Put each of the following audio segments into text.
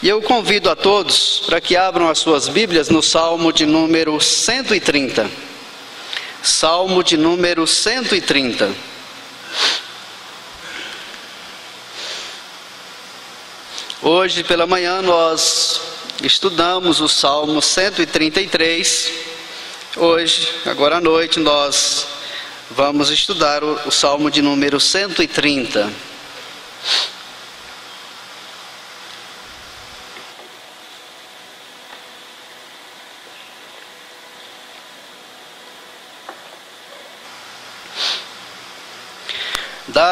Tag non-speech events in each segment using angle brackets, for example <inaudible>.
E eu convido a todos para que abram as suas Bíblias no Salmo de número 130. Salmo de número 130. Hoje pela manhã nós estudamos o Salmo 133. Hoje, agora à noite, nós vamos estudar o, o Salmo de número 130.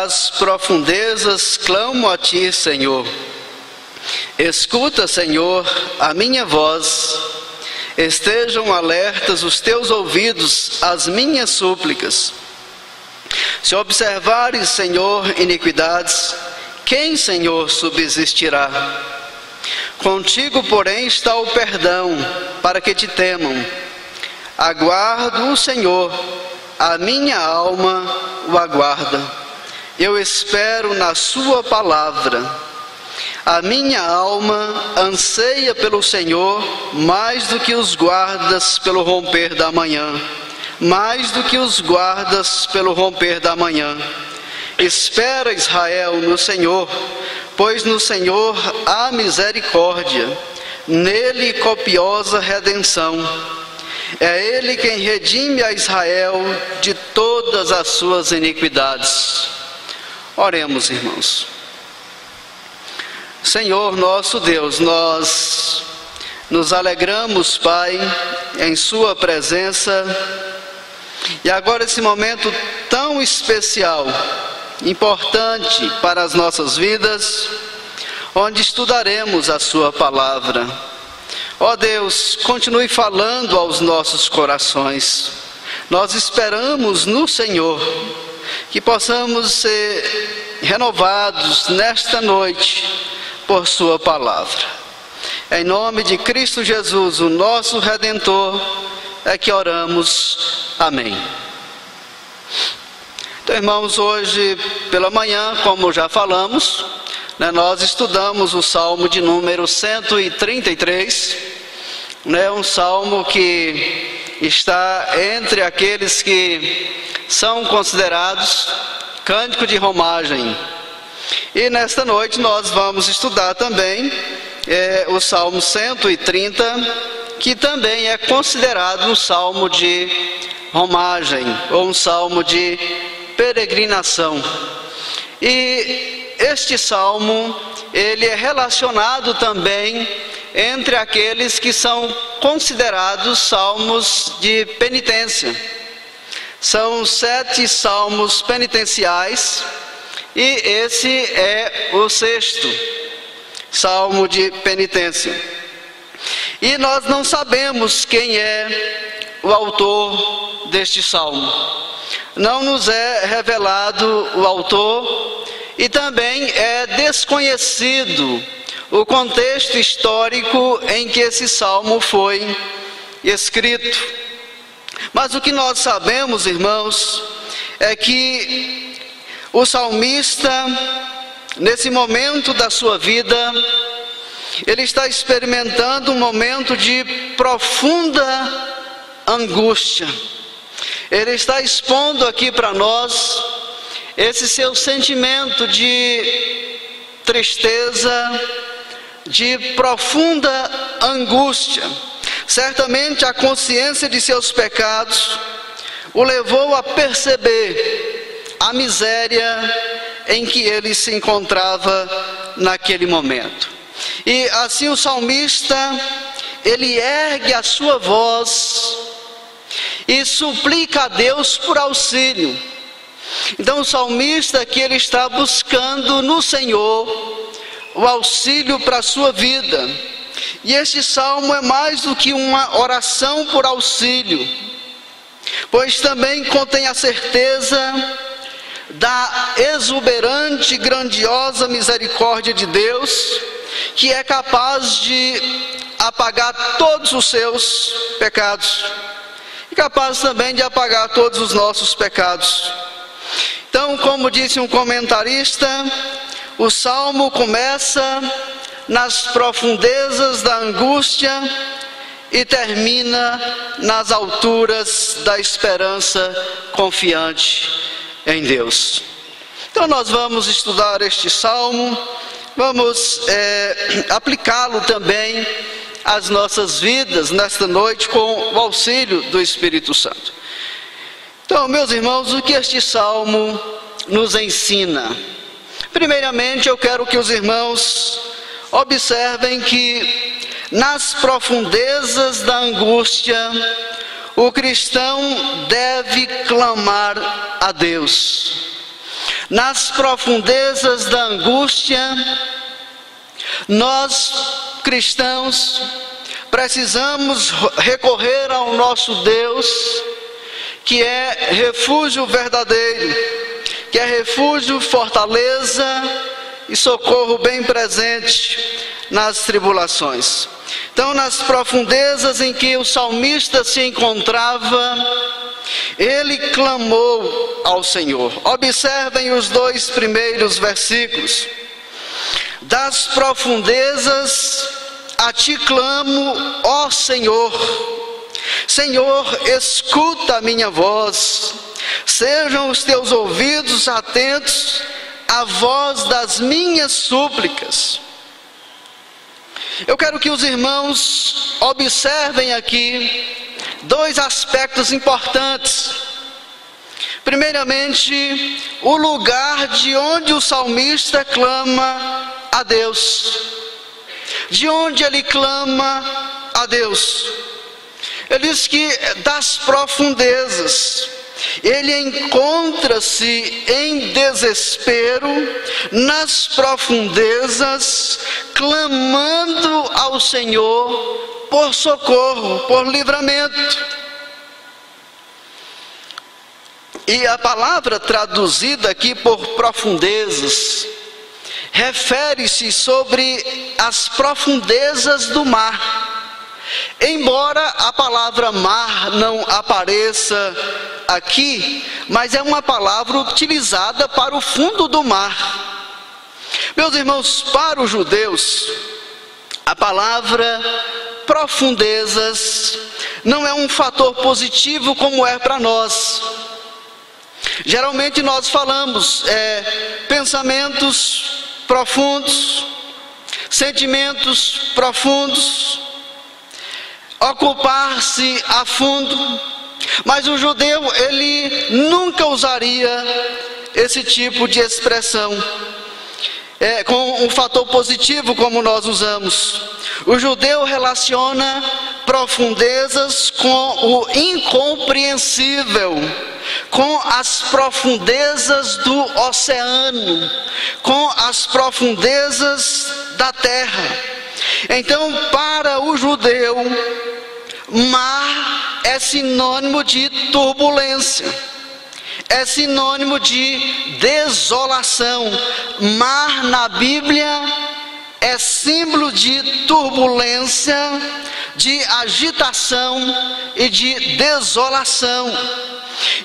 Das profundezas clamo a ti, Senhor. Escuta, Senhor, a minha voz. Estejam alertas os teus ouvidos às minhas súplicas. Se observares, Senhor, iniquidades, quem, Senhor, subsistirá? Contigo, porém, está o perdão, para que te temam. Aguardo o Senhor, a minha alma o aguarda eu espero na Sua palavra. A minha alma anseia pelo Senhor mais do que os guardas pelo romper da manhã, mais do que os guardas pelo romper da manhã. Espera Israel no Senhor, pois no Senhor há misericórdia, nele copiosa redenção. É Ele quem redime a Israel de todas as suas iniquidades. Oremos, irmãos. Senhor nosso Deus, nós nos alegramos, Pai, em Sua presença. E agora, esse momento tão especial, importante para as nossas vidas, onde estudaremos a Sua palavra. Ó Deus, continue falando aos nossos corações. Nós esperamos no Senhor que possamos ser renovados nesta noite por Sua palavra. Em nome de Cristo Jesus, o nosso Redentor, é que oramos. Amém. Então, irmãos, hoje pela manhã, como já falamos, né, nós estudamos o Salmo de número 133, né, um salmo que está entre aqueles que são considerados cântico de romagem. E nesta noite nós vamos estudar também é, o Salmo 130, que também é considerado um salmo de romagem ou um salmo de peregrinação. E este salmo, ele é relacionado também entre aqueles que são considerados salmos de penitência. São sete salmos penitenciais e esse é o sexto salmo de penitência. E nós não sabemos quem é o autor deste salmo. Não nos é revelado o autor e também é desconhecido o contexto histórico em que esse salmo foi escrito. Mas o que nós sabemos, irmãos, é que o salmista, nesse momento da sua vida, ele está experimentando um momento de profunda angústia. Ele está expondo aqui para nós esse seu sentimento de tristeza, de profunda angústia. Certamente a consciência de seus pecados o levou a perceber a miséria em que ele se encontrava naquele momento. E assim o salmista, ele ergue a sua voz e suplica a Deus por auxílio. Então o salmista que ele está buscando no Senhor o auxílio para a sua vida. E este salmo é mais do que uma oração por auxílio, pois também contém a certeza da exuberante grandiosa misericórdia de Deus, que é capaz de apagar todos os seus pecados, e capaz também de apagar todos os nossos pecados. Então, como disse um comentarista, o salmo começa nas profundezas da angústia e termina nas alturas da esperança confiante em Deus. Então, nós vamos estudar este salmo, vamos é, aplicá-lo também às nossas vidas nesta noite com o auxílio do Espírito Santo. Então, meus irmãos, o que este salmo nos ensina? Primeiramente, eu quero que os irmãos observem que nas profundezas da angústia, o cristão deve clamar a Deus. Nas profundezas da angústia, nós cristãos precisamos recorrer ao nosso Deus, que é refúgio verdadeiro, que é refúgio, fortaleza e socorro bem presente nas tribulações. Então, nas profundezas em que o salmista se encontrava, ele clamou ao Senhor. Observem os dois primeiros versículos. Das profundezas a ti clamo, ó Senhor. Senhor, escuta a minha voz. Sejam os teus ouvidos atentos à voz das minhas súplicas. Eu quero que os irmãos observem aqui dois aspectos importantes. Primeiramente, o lugar de onde o salmista clama a Deus. De onde ele clama a Deus. Ele diz que das profundezas. Ele encontra-se em desespero nas profundezas, clamando ao Senhor por socorro, por livramento. E a palavra traduzida aqui por profundezas refere-se sobre as profundezas do mar. Embora a palavra mar não apareça aqui, mas é uma palavra utilizada para o fundo do mar. Meus irmãos, para os judeus, a palavra profundezas não é um fator positivo como é para nós. Geralmente nós falamos é, pensamentos profundos, sentimentos profundos, ocupar-se a fundo, mas o judeu ele nunca usaria esse tipo de expressão é, com um fator positivo como nós usamos. O judeu relaciona profundezas com o incompreensível, com as profundezas do oceano, com as profundezas da terra. Então, para o judeu, mar é sinônimo de turbulência é sinônimo de desolação. Mar na Bíblia é símbolo de turbulência, de agitação e de desolação.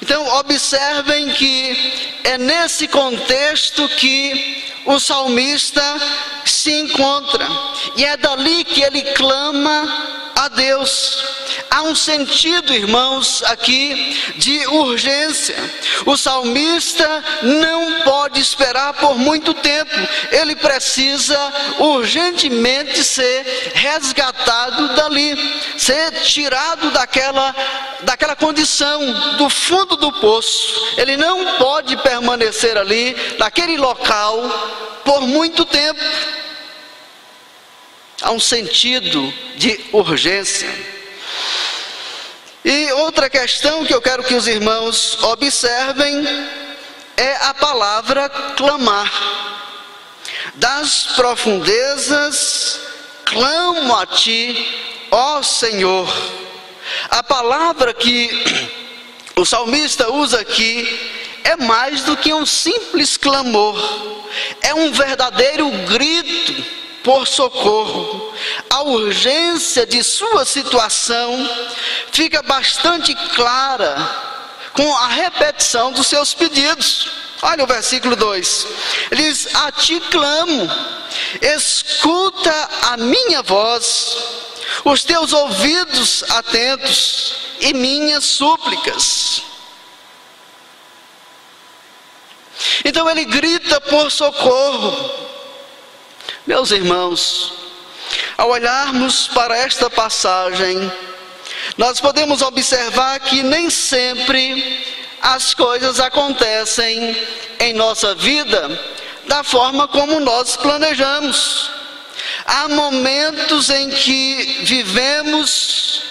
Então, observem que é nesse contexto que o salmista se encontra, e é dali que ele clama a Deus. Há um sentido, irmãos, aqui de urgência. O salmista não pode esperar por muito tempo, ele precisa urgentemente ser resgatado dali, ser tirado daquela, daquela condição, do fundo do poço. Ele não pode permanecer ali, naquele local, por muito tempo há um sentido de urgência. E outra questão que eu quero que os irmãos observem é a palavra clamar. Das profundezas clamo a ti, ó Senhor. A palavra que o salmista usa aqui é mais do que um simples clamor, é um verdadeiro grito por socorro. A urgência de sua situação fica bastante clara com a repetição dos seus pedidos. Olha o versículo 2. Ele diz: A ti clamo, escuta a minha voz, os teus ouvidos atentos e minhas súplicas. Então ele grita por socorro. Meus irmãos, ao olharmos para esta passagem, nós podemos observar que nem sempre as coisas acontecem em nossa vida da forma como nós planejamos. Há momentos em que vivemos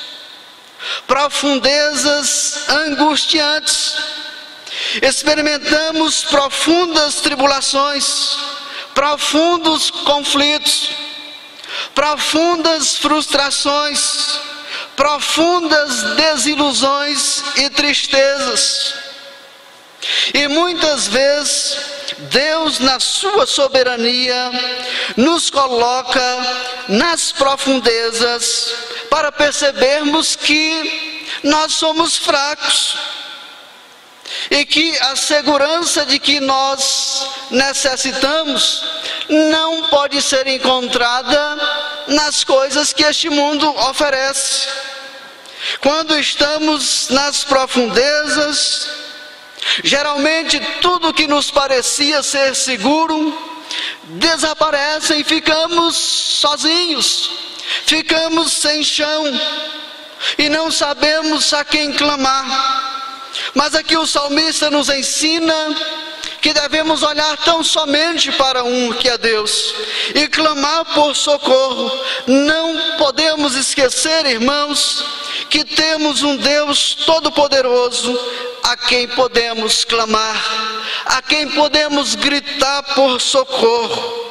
profundezas angustiantes, experimentamos profundas tribulações, profundos conflitos, profundas frustrações, profundas desilusões e tristezas. E muitas vezes, Deus, na Sua soberania, nos coloca nas profundezas para percebermos que nós somos fracos e que a segurança de que nós necessitamos não pode ser encontrada nas coisas que este mundo oferece. Quando estamos nas profundezas, geralmente tudo que nos parecia ser seguro desaparece e ficamos sozinhos, ficamos sem chão e não sabemos a quem clamar. Mas aqui o salmista nos ensina que devemos olhar tão somente para um que é Deus e clamar por socorro. Não podemos esquecer, irmãos, que temos um Deus todo-poderoso a quem podemos clamar, a quem podemos gritar por socorro.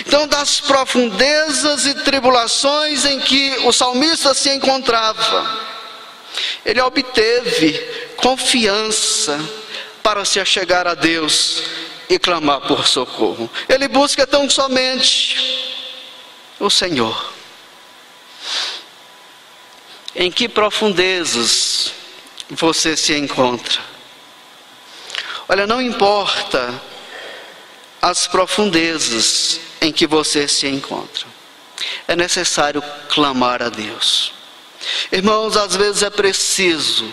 Então, das profundezas e tribulações em que o salmista se encontrava, ele obteve confiança para se achegar a Deus e clamar por socorro. Ele busca tão somente o Senhor. Em que profundezas você se encontra? Olha, não importa as profundezas em que você se encontra, é necessário clamar a Deus. Irmãos, às vezes é preciso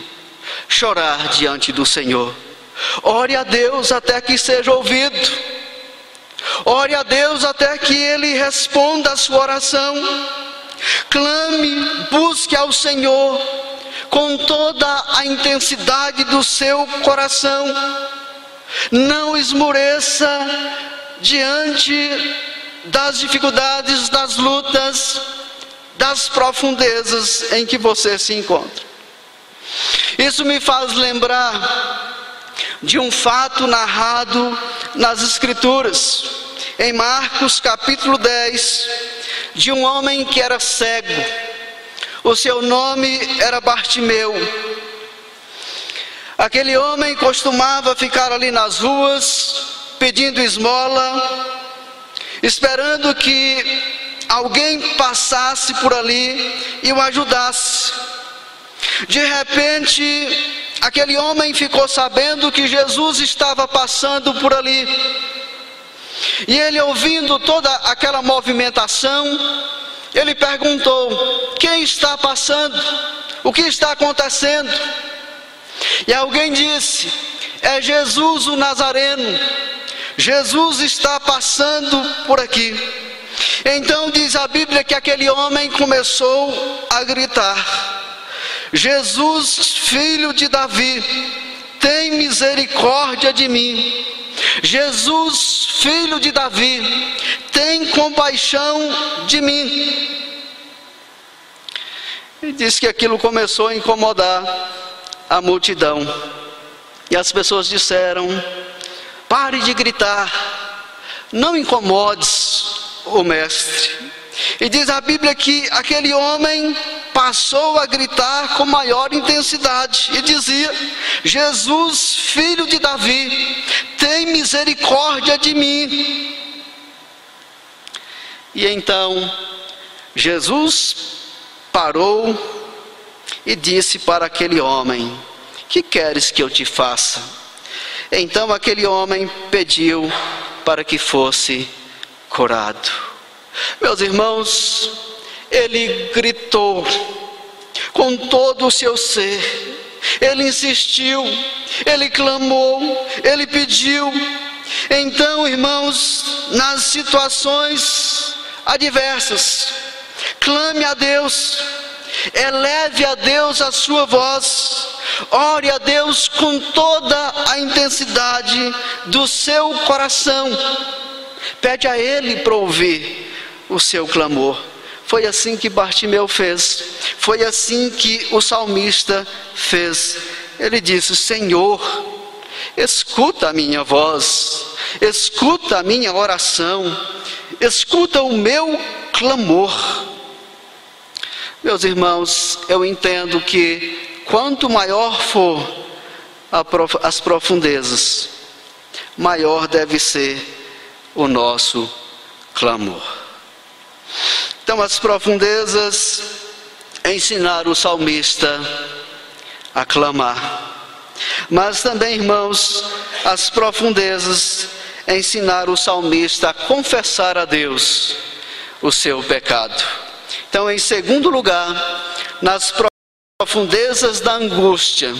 chorar diante do Senhor. Ore a Deus até que seja ouvido. Ore a Deus até que Ele responda a sua oração. Clame, busque ao Senhor com toda a intensidade do seu coração. Não esmoreça diante das dificuldades, das lutas, das profundezas em que você se encontra. Isso me faz lembrar de um fato narrado nas Escrituras, em Marcos capítulo 10, de um homem que era cego. O seu nome era Bartimeu. Aquele homem costumava ficar ali nas ruas, pedindo esmola, esperando que alguém passasse por ali e o ajudasse. De repente, aquele homem ficou sabendo que Jesus estava passando por ali. E ele, ouvindo toda aquela movimentação, ele perguntou: Quem está passando? O que está acontecendo? E alguém disse: É Jesus o Nazareno. Jesus está passando por aqui. Então diz a Bíblia que aquele homem começou a gritar: Jesus, filho de Davi, tem misericórdia de mim. Jesus, filho de Davi, tem compaixão de mim. E diz que aquilo começou a incomodar a multidão. E as pessoas disseram: pare de gritar, não incomodes o mestre. E diz a Bíblia que aquele homem passou a gritar com maior intensidade e dizia: Jesus, filho de Davi, tem misericórdia de mim. E então Jesus parou e disse para aquele homem: Que queres que eu te faça? Então aquele homem pediu para que fosse curado. Meus irmãos, ele gritou com todo o seu ser, ele insistiu, ele clamou, ele pediu. Então, irmãos, nas situações adversas, clame a Deus, eleve a Deus a sua voz, ore a Deus com toda a intensidade do seu coração, pede a Ele para ouvir o seu clamor. Foi assim que Bartimeu fez, foi assim que o salmista fez. Ele disse: Senhor, escuta a minha voz, escuta a minha oração, escuta o meu clamor. Meus irmãos, eu entendo que quanto maior for as profundezas, maior deve ser o nosso clamor. Então, as profundezas ensinaram o salmista a clamar. Mas também, irmãos, as profundezas ensinaram o salmista a confessar a Deus o seu pecado. Então, em segundo lugar, nas profundezas da angústia,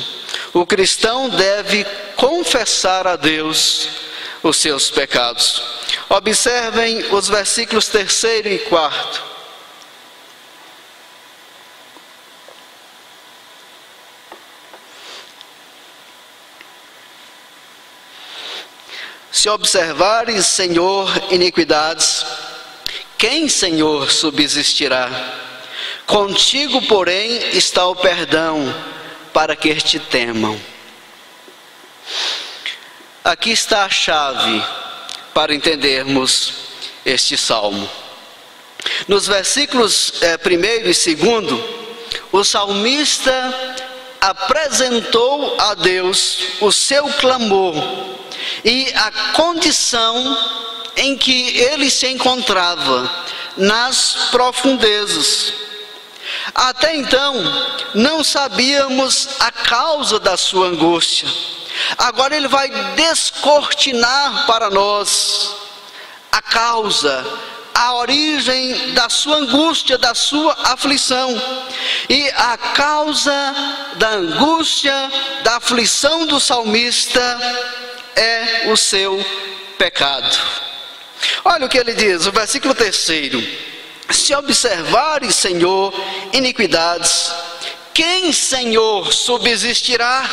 o cristão deve confessar a Deus os seus pecados. Observem os versículos terceiro e quarto. Se observares, Senhor, iniquidades, quem, Senhor, subsistirá? Contigo, porém, está o perdão, para que te temam. Aqui está a chave para entendermos este salmo. Nos versículos é, primeiro e segundo, o salmista apresentou a Deus o seu clamor e a condição em que ele se encontrava nas profundezas. Até então, não sabíamos a causa da sua angústia. Agora ele vai descortinar para nós a causa, a origem da sua angústia, da sua aflição. E a causa da angústia, da aflição do salmista é o seu pecado. Olha o que ele diz, o versículo terceiro: Se observares, Senhor, iniquidades, quem, Senhor, subsistirá?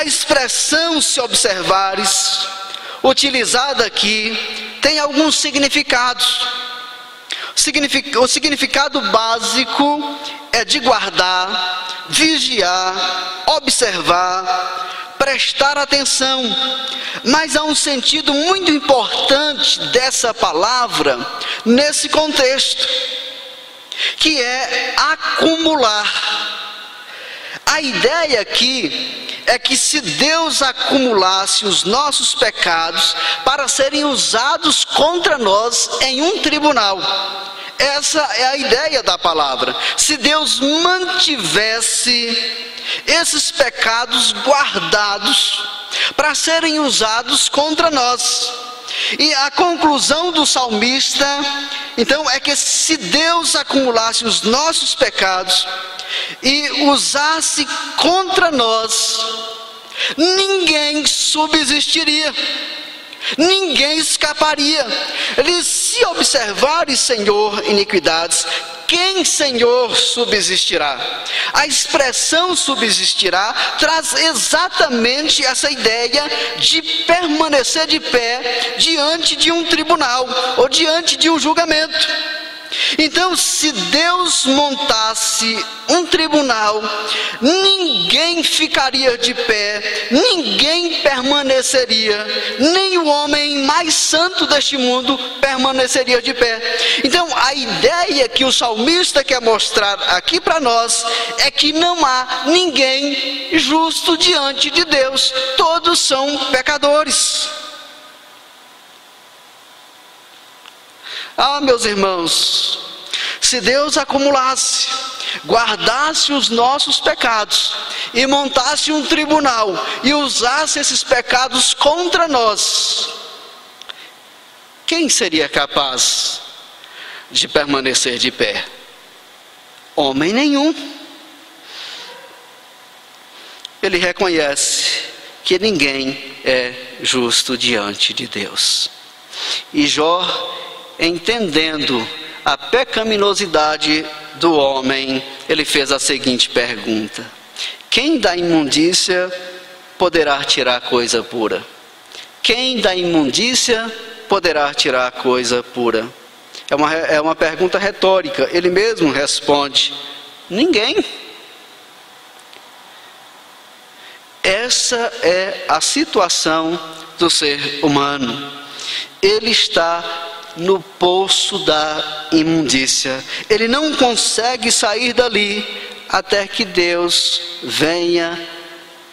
A expressão se observares, utilizada aqui, tem alguns significados. O significado básico é de guardar, vigiar, observar, prestar atenção. Mas há um sentido muito importante dessa palavra nesse contexto, que é acumular. A ideia aqui é que se Deus acumulasse os nossos pecados para serem usados contra nós em um tribunal, essa é a ideia da palavra. Se Deus mantivesse esses pecados guardados para serem usados contra nós. E a conclusão do salmista, então, é que se Deus acumulasse os nossos pecados e usasse contra nós, ninguém subsistiria ninguém escaparia. Ele se observares, Senhor, iniquidades, quem, Senhor, subsistirá? A expressão subsistirá traz exatamente essa ideia de permanecer de pé diante de um tribunal ou diante de um julgamento. Então, se Deus montasse um tribunal, ninguém ficaria de pé, ninguém permaneceria, nem o homem mais santo deste mundo permaneceria de pé. Então, a ideia que o salmista quer mostrar aqui para nós é que não há ninguém justo diante de Deus, todos são pecadores. Ah, meus irmãos, se Deus acumulasse guardasse os nossos pecados e montasse um tribunal e usasse esses pecados contra nós, quem seria capaz de permanecer de pé? Homem nenhum. Ele reconhece que ninguém é justo diante de Deus. E Jó, entendendo a pecaminosidade do homem, ele fez a seguinte pergunta: Quem da imundícia poderá tirar coisa pura? Quem da imundícia poderá tirar coisa pura? É uma, é uma pergunta retórica. Ele mesmo responde: Ninguém. Essa é a situação do ser humano. Ele está no poço da imundícia. Ele não consegue sair dali até que Deus venha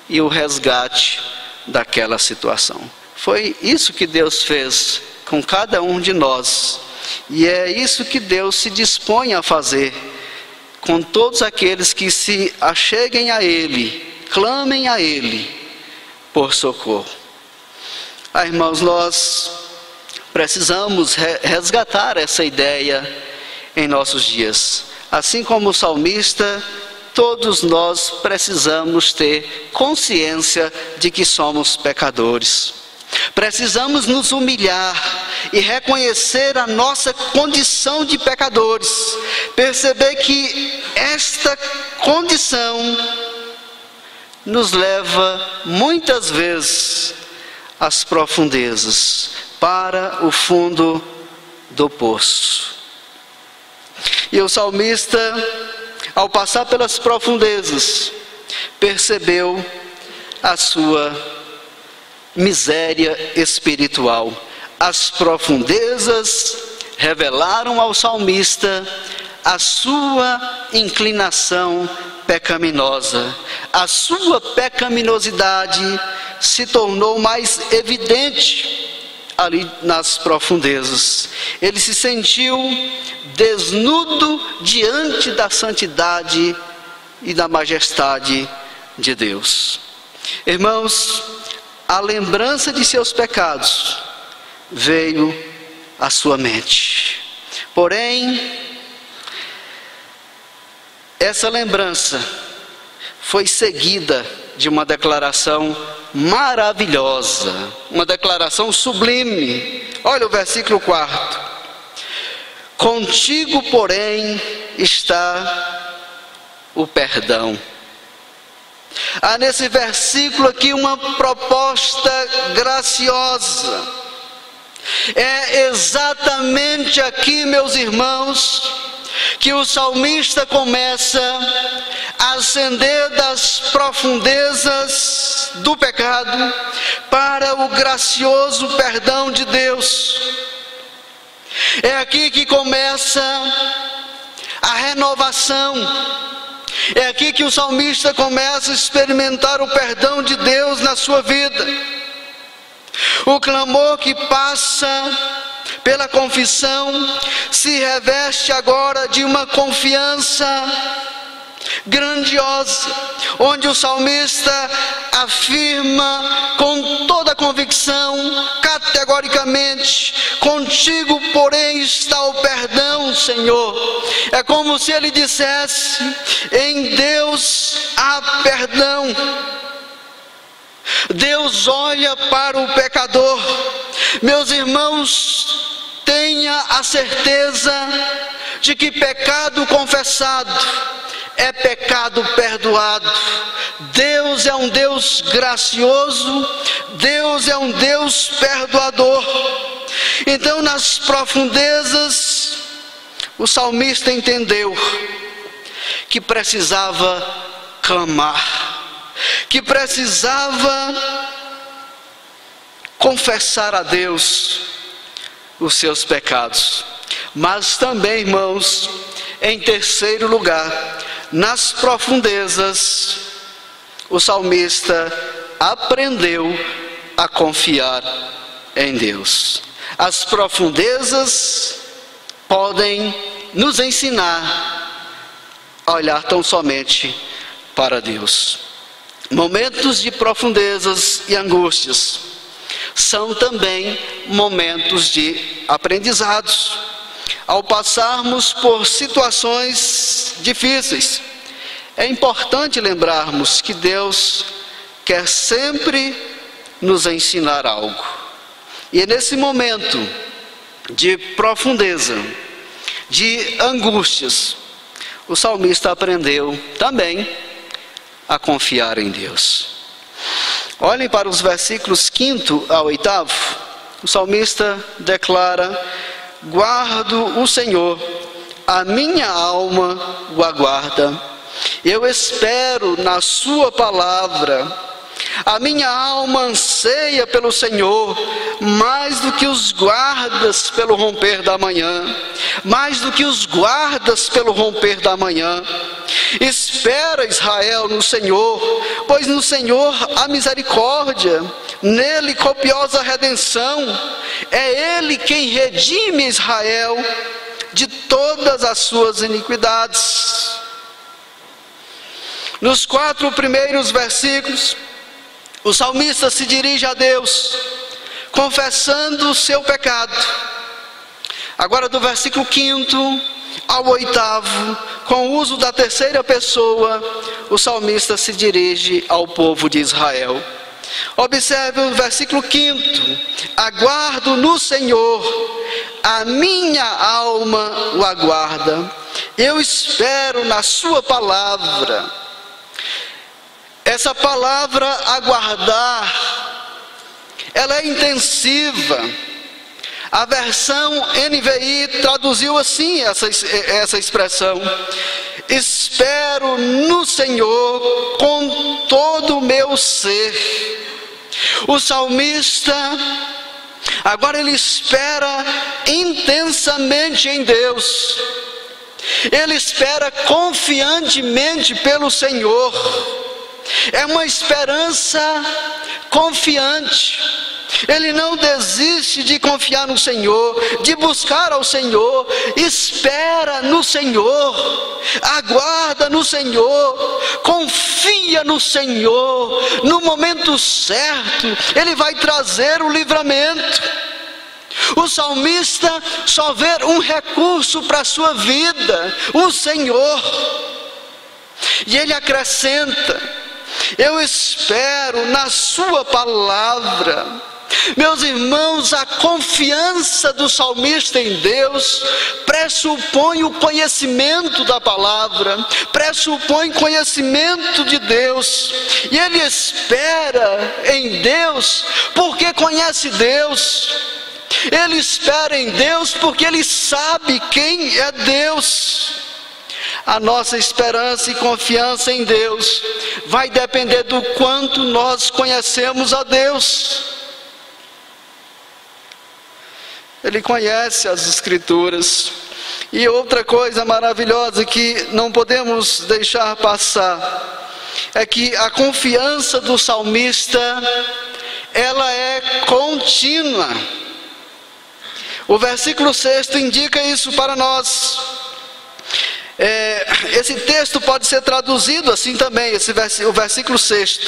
e o resgate daquela situação. Foi isso que Deus fez com cada um de nós. E é isso que Deus se dispõe a fazer com todos aqueles que se acheguem a Ele, clamem a Ele por socorro. Ah, irmãos, nós precisamos resgatar essa ideia em nossos dias. Assim como o salmista, todos nós precisamos ter consciência de que somos pecadores. Precisamos nos humilhar e reconhecer a nossa condição de pecadores, perceber que esta condição nos leva muitas vezes às profundezas, para o fundo do poço. E o salmista, ao passar pelas profundezas, percebeu a sua miséria espiritual. As profundezas revelaram ao salmista a sua inclinação pecaminosa. A sua pecaminosidade se tornou mais evidente ali nas profundezas. Ele se sentiu desnudo diante da santidade e da majestade de Deus. Irmãos, a lembrança de seus pecados veio à sua mente. Porém, essa lembrança foi seguida de uma declaração maravilhosa, uma declaração sublime. Olha o versículo 4. Contigo, porém, está o perdão. Há nesse versículo aqui uma proposta graciosa. É exatamente aqui, meus irmãos, que o salmista começa a ascender das profundezas do pecado para o gracioso perdão de Deus. É aqui que começa a renovação. É aqui que o salmista começa a experimentar o perdão de Deus na sua vida. O clamor que passa pela confissão, se reveste agora de uma confiança grandiosa, onde o salmista afirma com toda convicção, categoricamente: Contigo, porém, está o perdão, Senhor. É como se ele dissesse: Em Deus há perdão. Deus olha para o pecador. Meus irmãos, tenha a certeza de que pecado confessado é pecado perdoado. Deus é um Deus gracioso, Deus é um Deus perdoador. Então, nas profundezas, o salmista entendeu que precisava clamar, que precisava confessar a Deus os seus pecados. Mas também, irmãos, em terceiro lugar, nas profundezas, o salmista aprendeu a confiar em Deus. As profundezas podem nos ensinar a olhar tão somente para Deus. Momentos de profundezas e angústias são também momentos de aprendizados. Ao passarmos por situações difíceis, é importante lembrarmos que Deus quer sempre nos ensinar algo. E é nesse momento de profundeza, de angústias, o salmista aprendeu também a confiar em Deus. Olhem para os versículos 5 a 8. O salmista declara: Guardo o Senhor, a minha alma o aguarda. Eu espero na Sua palavra. A minha alma anseia pelo Senhor, mais do que os guardas pelo romper da manhã, mais do que os guardas pelo romper da manhã. Espera Israel no Senhor, pois no Senhor há misericórdia, nele copiosa redenção. É Ele quem redime Israel de todas as suas iniquidades. Nos quatro primeiros versículos, o salmista se dirige a Deus, confessando o seu pecado. Agora, do versículo 5 ao oitavo, com o uso da terceira pessoa, o salmista se dirige ao povo de Israel. Observe o versículo 5: Aguardo no Senhor, a minha alma o aguarda, eu espero na Sua palavra. Essa palavra aguardar, ela é intensiva. A versão NVI traduziu assim essa, essa expressão: Espero no Senhor com todo o meu ser. O salmista, agora ele espera intensamente em Deus, ele espera confiantemente pelo Senhor. É uma esperança confiante. Ele não desiste de confiar no Senhor, de buscar ao Senhor, espera no Senhor, aguarda no Senhor, confia no Senhor, no momento certo, Ele vai trazer o livramento. O salmista só vê um recurso para a sua vida, o Senhor. E ele acrescenta: eu espero na Sua palavra. Meus irmãos, a confiança do salmista em Deus pressupõe o conhecimento da palavra, pressupõe conhecimento de Deus, e ele espera em Deus porque conhece Deus, ele espera em Deus porque ele sabe quem é Deus a nossa esperança e confiança em Deus vai depender do quanto nós conhecemos a Deus. Ele conhece as Escrituras. E outra coisa maravilhosa que não podemos deixar passar é que a confiança do salmista ela é contínua. O versículo 6 indica isso para nós. É, esse texto pode ser traduzido assim também, esse o versículo 6.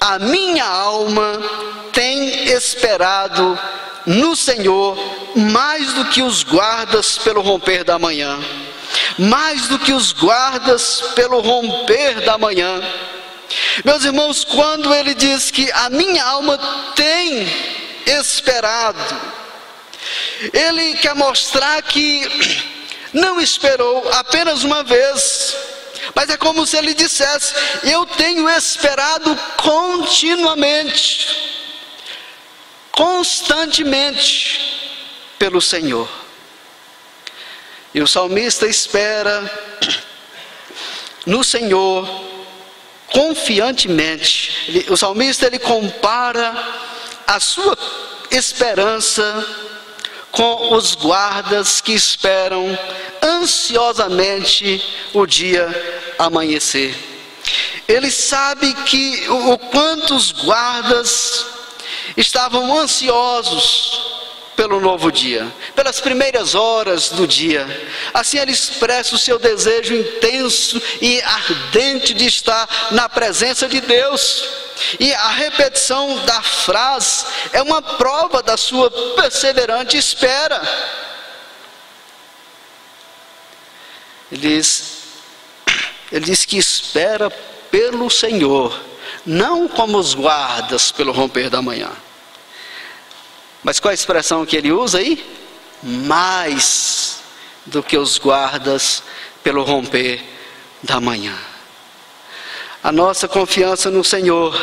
A minha alma tem esperado no Senhor mais do que os guardas pelo romper da manhã. Mais do que os guardas pelo romper da manhã. Meus irmãos, quando ele diz que a minha alma tem esperado, ele quer mostrar que não esperou apenas uma vez, mas é como se ele dissesse: Eu tenho esperado continuamente, constantemente pelo Senhor. E o salmista espera no Senhor confiantemente. O salmista ele compara a sua esperança com os guardas que esperam ansiosamente o dia amanhecer. Ele sabe que o, o quanto os guardas estavam ansiosos pelo novo dia, pelas primeiras horas do dia. Assim ele expressa o seu desejo intenso e ardente de estar na presença de Deus. E a repetição da frase é uma prova da sua perseverante espera. Ele diz, ele diz que espera pelo Senhor, não como os guardas pelo romper da manhã. Mas qual a expressão que ele usa aí? Mais do que os guardas pelo romper da manhã. A nossa confiança no Senhor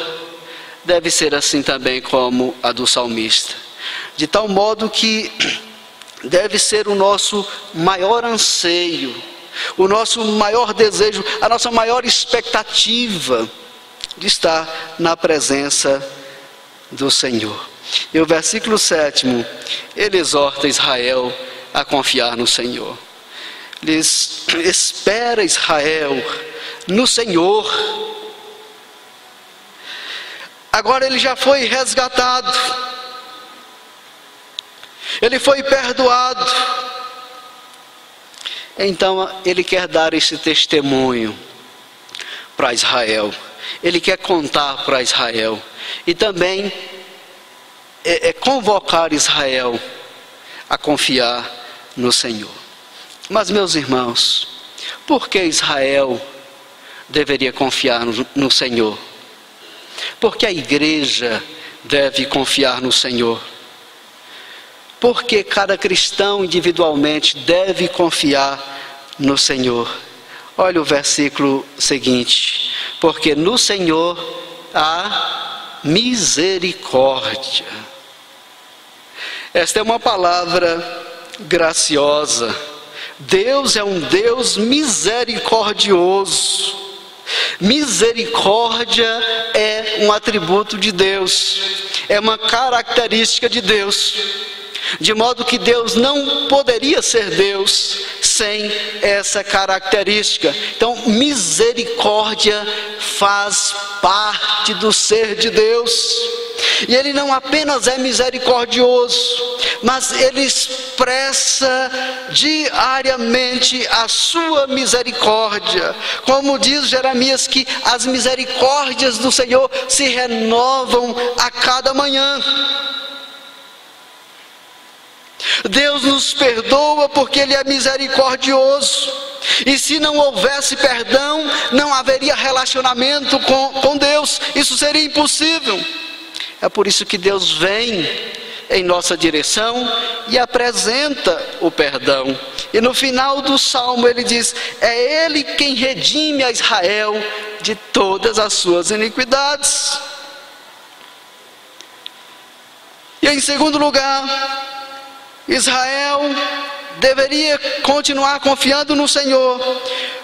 deve ser assim também como a do salmista, de tal modo que <clears throat> deve ser o nosso maior anseio, o nosso maior desejo, a nossa maior expectativa de estar na presença do Senhor. E o versículo sétimo, ele exorta Israel a confiar no Senhor. Diz: espera Israel no Senhor. Agora ele já foi resgatado, ele foi perdoado. Então ele quer dar esse testemunho para Israel, ele quer contar para Israel e também é, é convocar Israel a confiar no Senhor. Mas, meus irmãos, por que Israel deveria confiar no, no Senhor? Porque a igreja deve confiar no Senhor. Porque cada cristão individualmente deve confiar no Senhor. Olha o versículo seguinte: Porque no Senhor há misericórdia. Esta é uma palavra graciosa. Deus é um Deus misericordioso. Misericórdia é um atributo de Deus, é uma característica de Deus. De modo que Deus não poderia ser Deus sem essa característica. Então, misericórdia faz parte do ser de Deus. E ele não apenas é misericordioso, mas ele expressa diariamente a sua misericórdia. Como diz Jeremias, que as misericórdias do Senhor se renovam a cada manhã. Deus nos perdoa porque Ele é misericordioso. E se não houvesse perdão, não haveria relacionamento com, com Deus. Isso seria impossível. É por isso que Deus vem em nossa direção e apresenta o perdão. E no final do salmo ele diz: É Ele quem redime a Israel de todas as suas iniquidades. E em segundo lugar, Israel deveria continuar confiando no Senhor,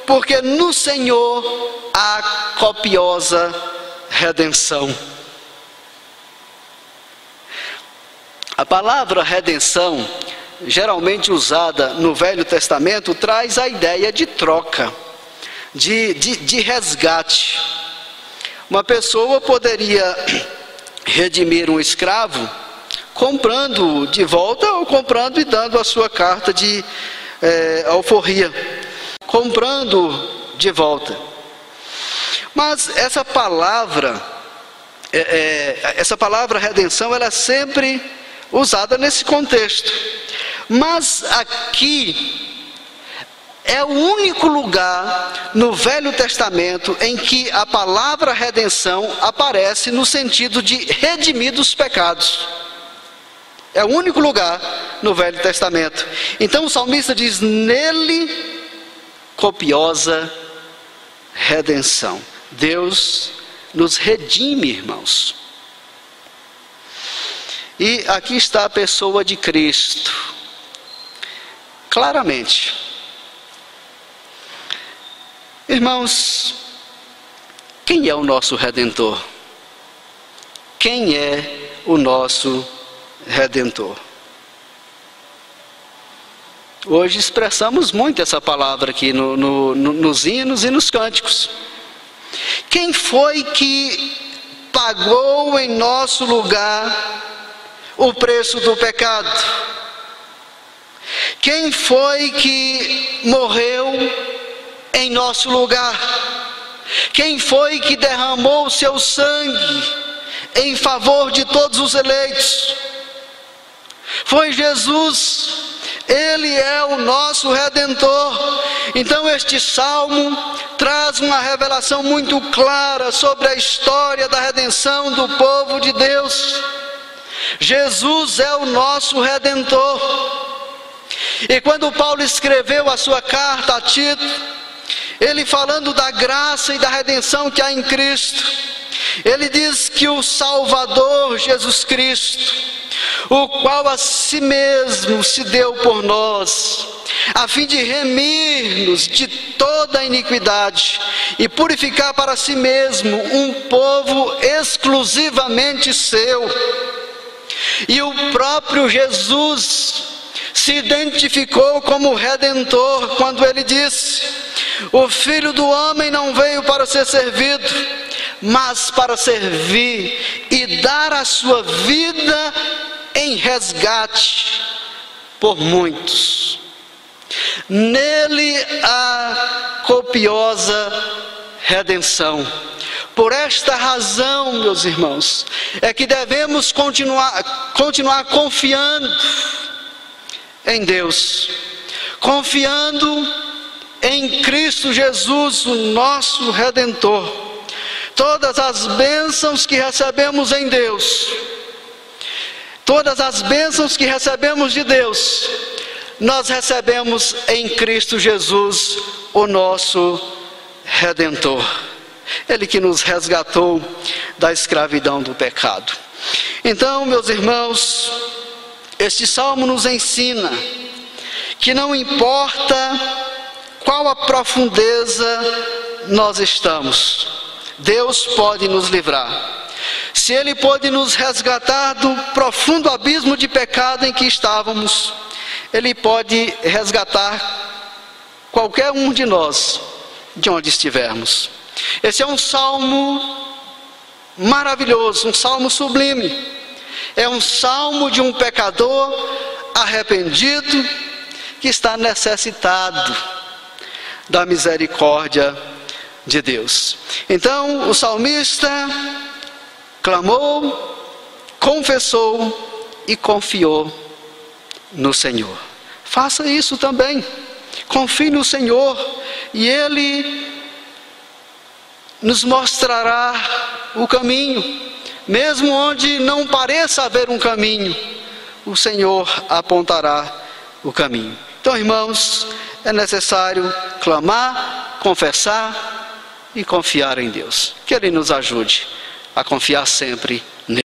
porque no Senhor há copiosa redenção. A palavra redenção, geralmente usada no Velho Testamento, traz a ideia de troca, de, de, de resgate. Uma pessoa poderia redimir um escravo comprando de volta ou comprando e dando a sua carta de é, alforria. Comprando de volta. Mas essa palavra, é, é, essa palavra redenção, ela é sempre usada nesse contexto. Mas aqui é o único lugar no Velho Testamento em que a palavra redenção aparece no sentido de redimir dos pecados. É o único lugar no Velho Testamento. Então o salmista diz: nele copiosa redenção. Deus nos redime, irmãos. E aqui está a pessoa de Cristo. Claramente. Irmãos, quem é o nosso redentor? Quem é o nosso redentor? Hoje expressamos muito essa palavra aqui no, no, no, nos hinos e nos cânticos. Quem foi que pagou em nosso lugar o preço do pecado. Quem foi que morreu em nosso lugar? Quem foi que derramou o seu sangue em favor de todos os eleitos? Foi Jesus. Ele é o nosso redentor. Então, este salmo traz uma revelação muito clara sobre a história da redenção do povo de Deus. Jesus é o nosso redentor. E quando Paulo escreveu a sua carta a Tito, ele falando da graça e da redenção que há em Cristo, ele diz que o Salvador Jesus Cristo, o qual a si mesmo se deu por nós, a fim de remir-nos de toda a iniquidade e purificar para si mesmo um povo exclusivamente seu. E o próprio Jesus se identificou como redentor quando ele disse: O filho do homem não veio para ser servido, mas para servir e dar a sua vida em resgate por muitos. Nele há copiosa redenção. Por esta razão, meus irmãos, é que devemos continuar, continuar confiando em Deus, confiando em Cristo Jesus, o nosso Redentor. Todas as bênçãos que recebemos em Deus, todas as bênçãos que recebemos de Deus, nós recebemos em Cristo Jesus, o nosso Redentor. Ele que nos resgatou da escravidão do pecado. Então, meus irmãos, este salmo nos ensina que não importa qual a profundeza nós estamos, Deus pode nos livrar. Se Ele pode nos resgatar do profundo abismo de pecado em que estávamos, Ele pode resgatar qualquer um de nós de onde estivermos. Esse é um salmo maravilhoso, um salmo sublime. É um salmo de um pecador arrependido que está necessitado da misericórdia de Deus. Então o salmista clamou, confessou e confiou no Senhor. Faça isso também. Confie no Senhor e Ele nos mostrará o caminho. Mesmo onde não pareça haver um caminho, o Senhor apontará o caminho. Então, irmãos, é necessário clamar, confessar e confiar em Deus. Que Ele nos ajude a confiar sempre